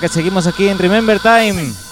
Que seguimos aquí en Remember Time.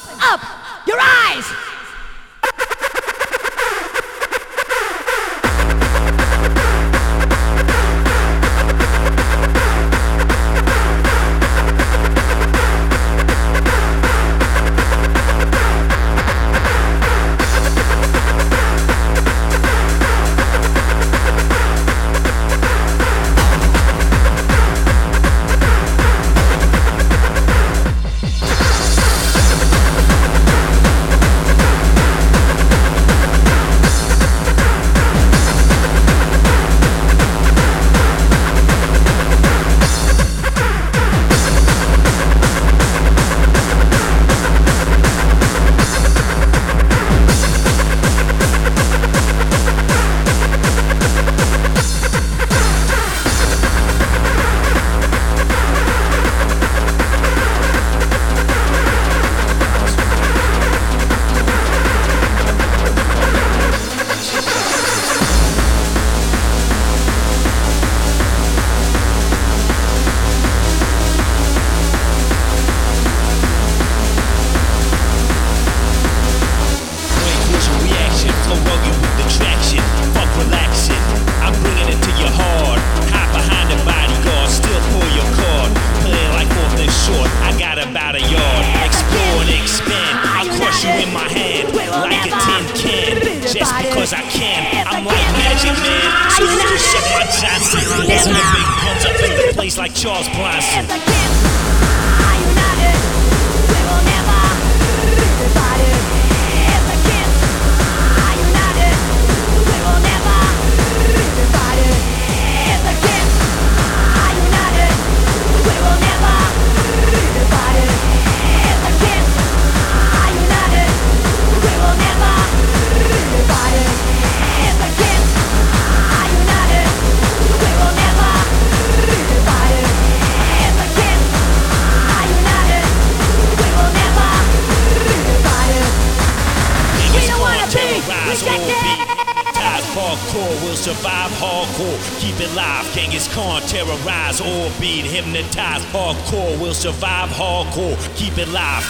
hardcore. will survive hardcore. Keep it live.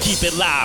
keep it live.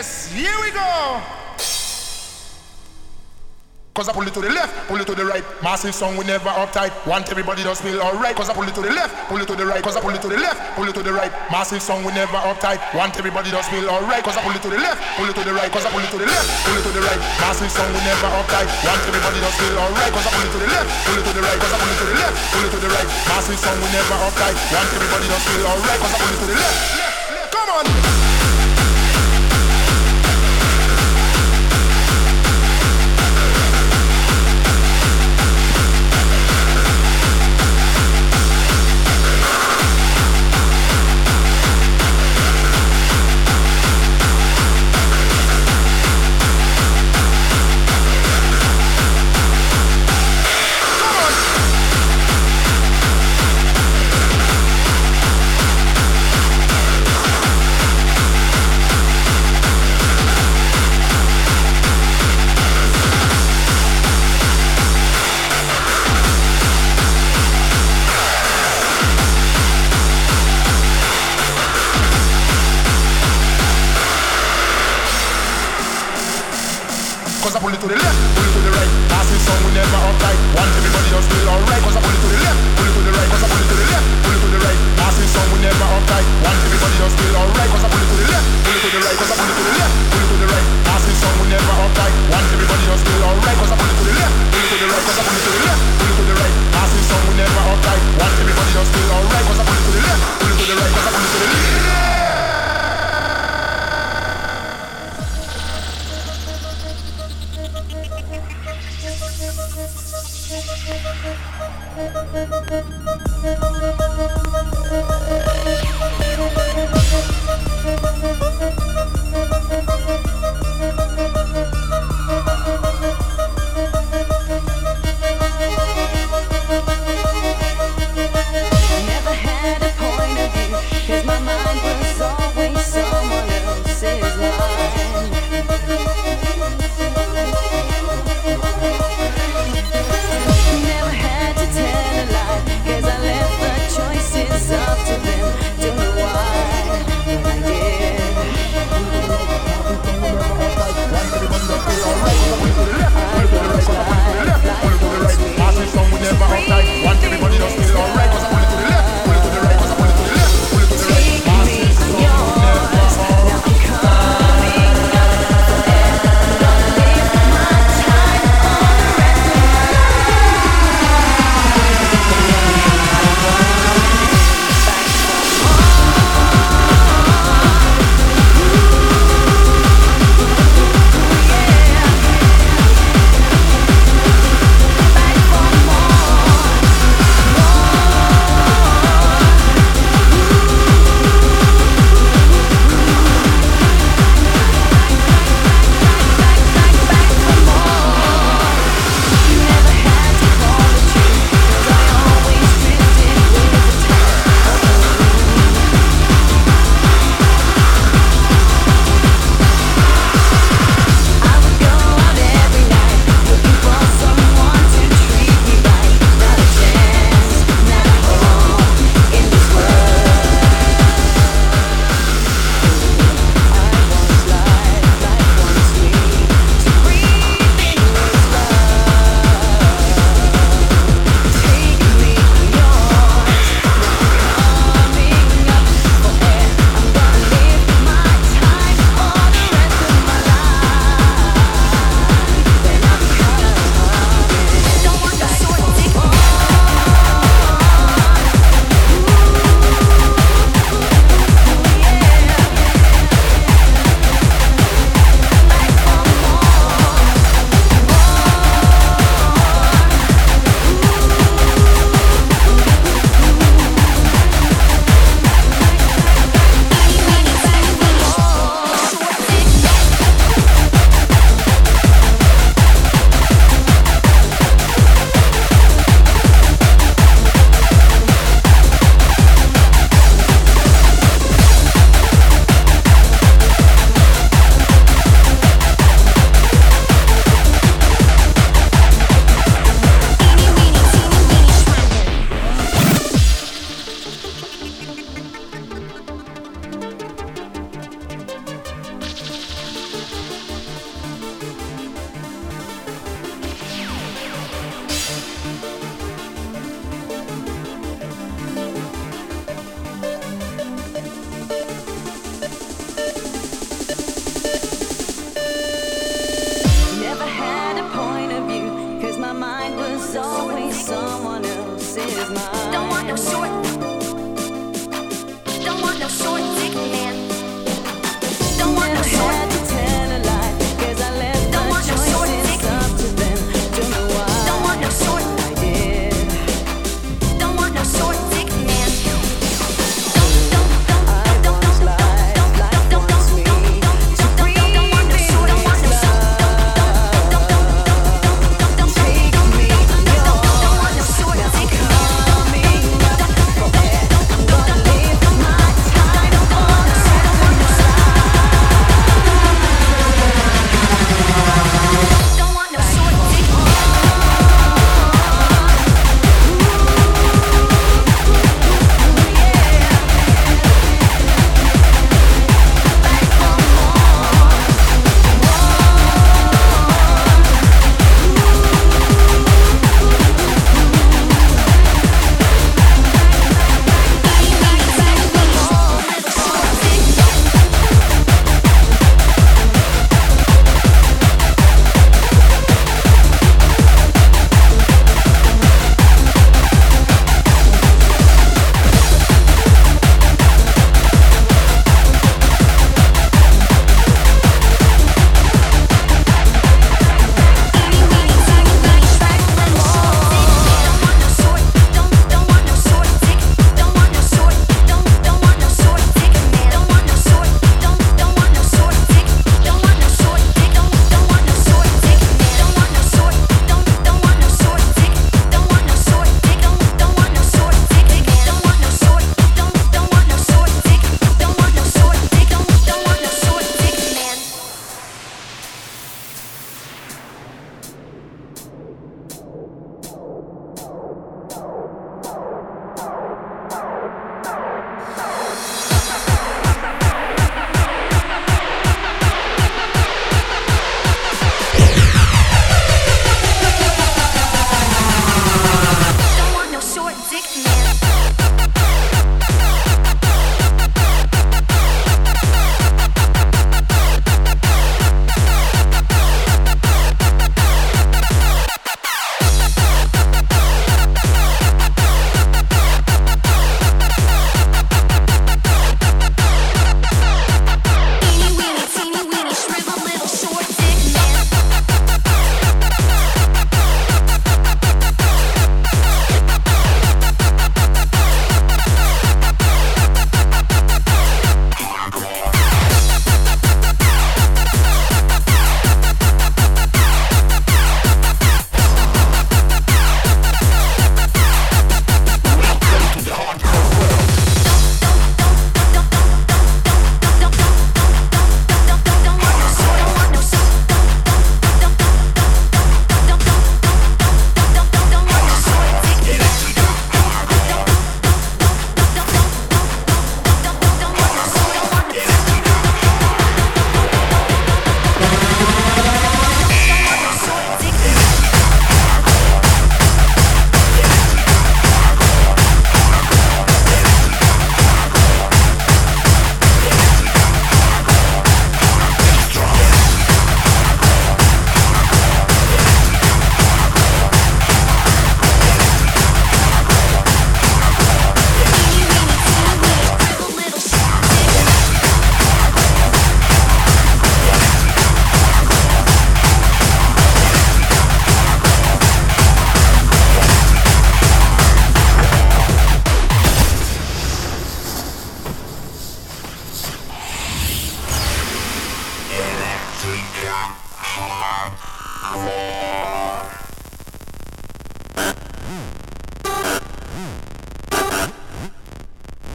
Yes, here we go. Cause I pull it to the left, pull it to the right. Massive song, we never uptight. Want everybody to feel alright. Cause I pull it to the left, pull it to the right. Cause I pull it to the left, pull it to the right. Massive song, we never uptight. Want everybody to feel alright. Cause I pull it to the left, pull it to the right. Cause I pull it to the left, pull it to the right. Massive song, we never uptight. Want everybody to feel alright. Cause I pull it to the left, pull it to the right. Cause I pull it to the left, pull it to the right. Massive song, we never uptight. Want everybody to feel alright. Cause I pull it to the left. left, left. Come on. tight. One everybody just feel alright. Cause I pull it to the left, pull it to the right. Cause I pull it to the left, pull it to the right. Passing some we never up tight. One everybody just feel alright. Cause I pull it to the left, pull it to the right. Cause I pull it to the left, pull it to the right. Passing some we never up tight. One everybody just feel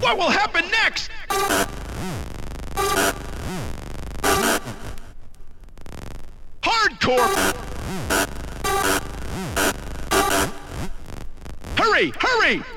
What will happen next? Hardcore! Hurry, hurry!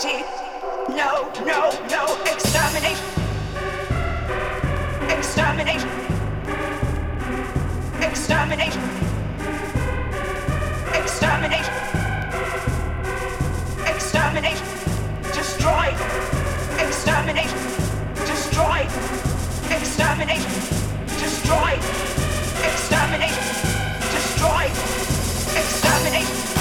Society. No, no, no. Exterminate. Exterminate. Exterminate. Exterminate. Exterminate. Destroy. Exterminate. Destroy. Exterminate. Destroy. Exterminate. Destroy. Exterminate.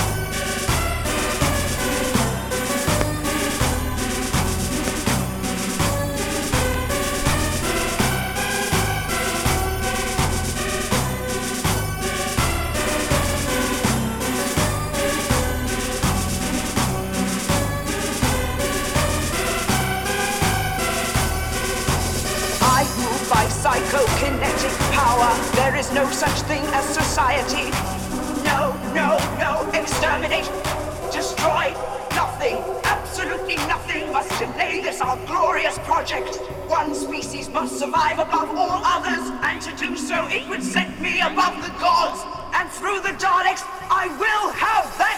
There is no such thing as society. No, no, no. Exterminate. Destroy. Nothing. Absolutely nothing must delay this our glorious project. One species must survive above all others, and to do so it would set me above the gods. And through the Daleks, I will have that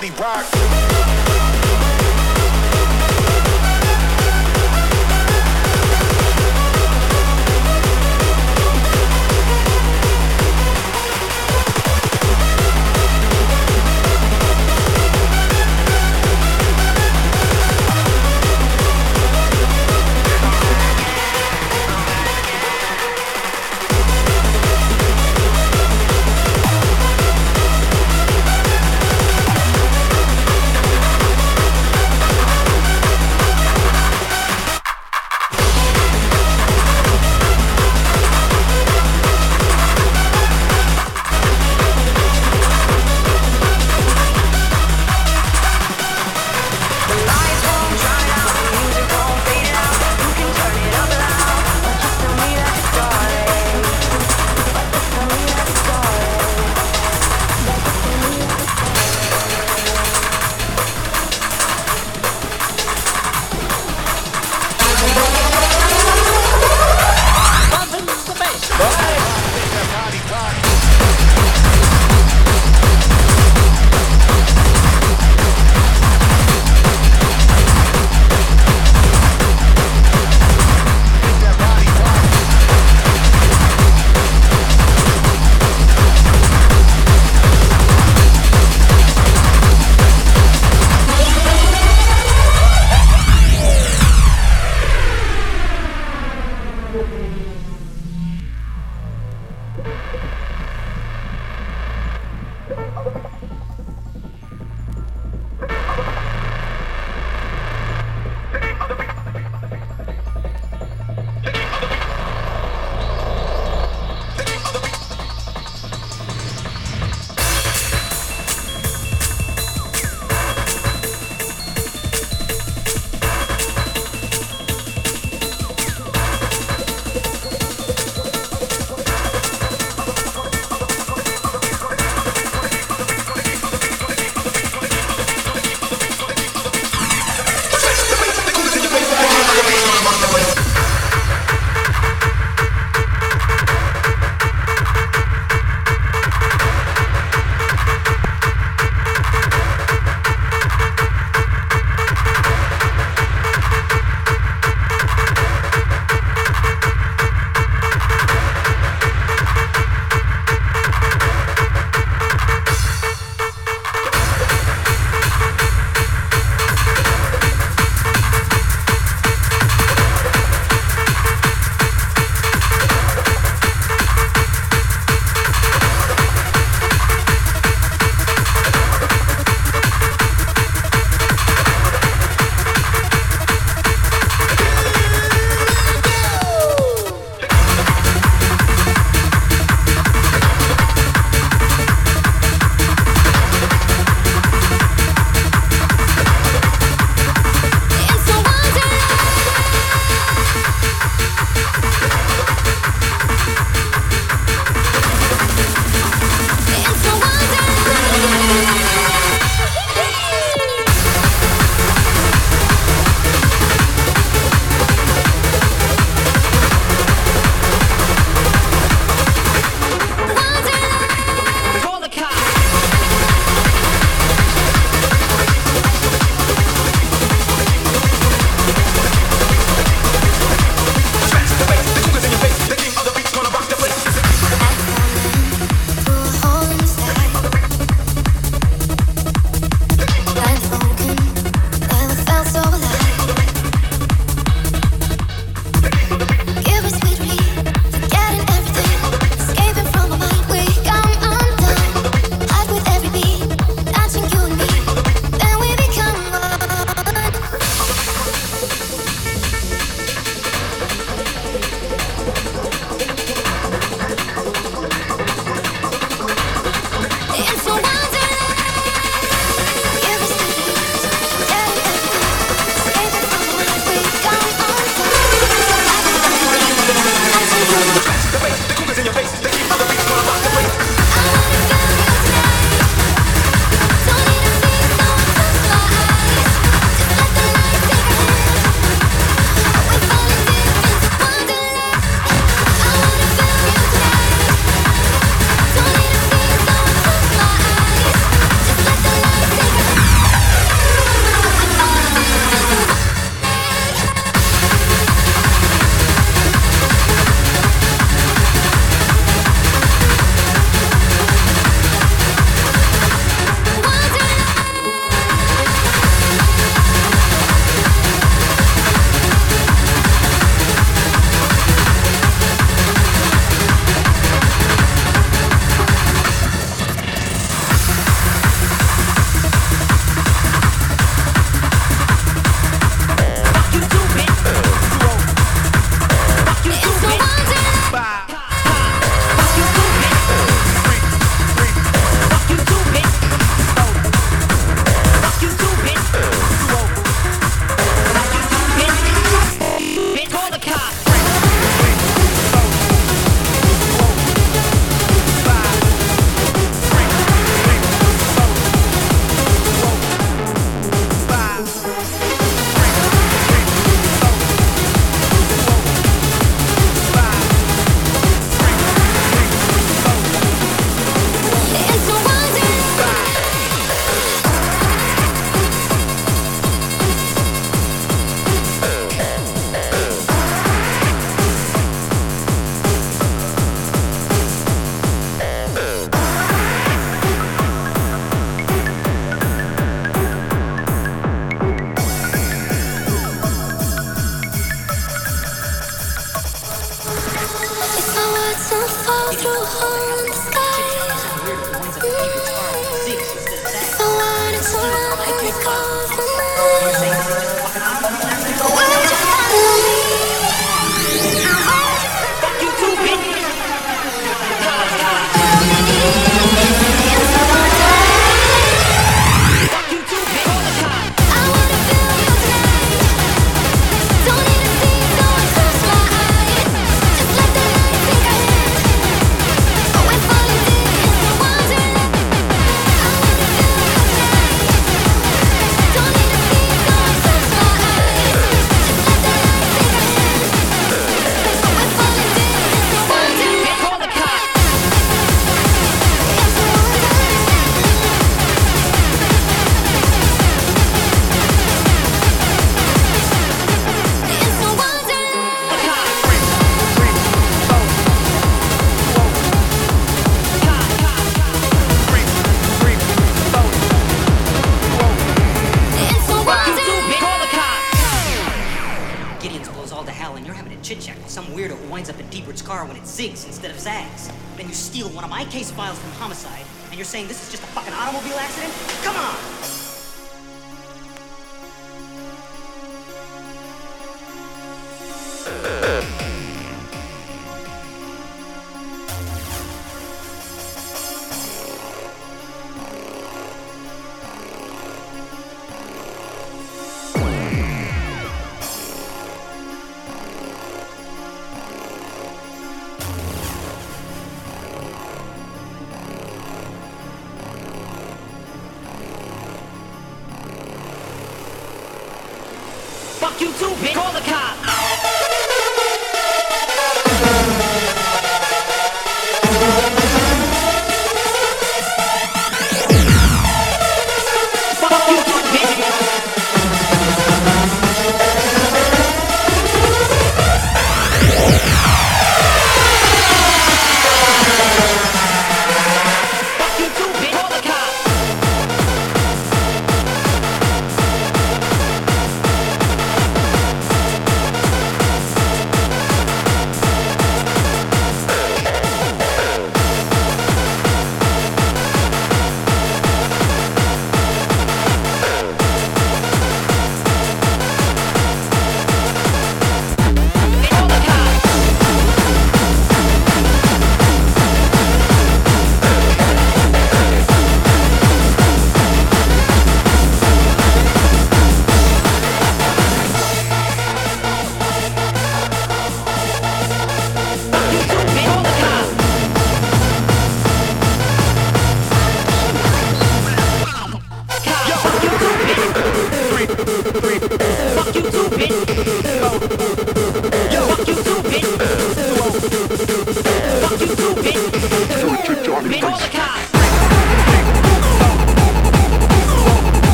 body rock.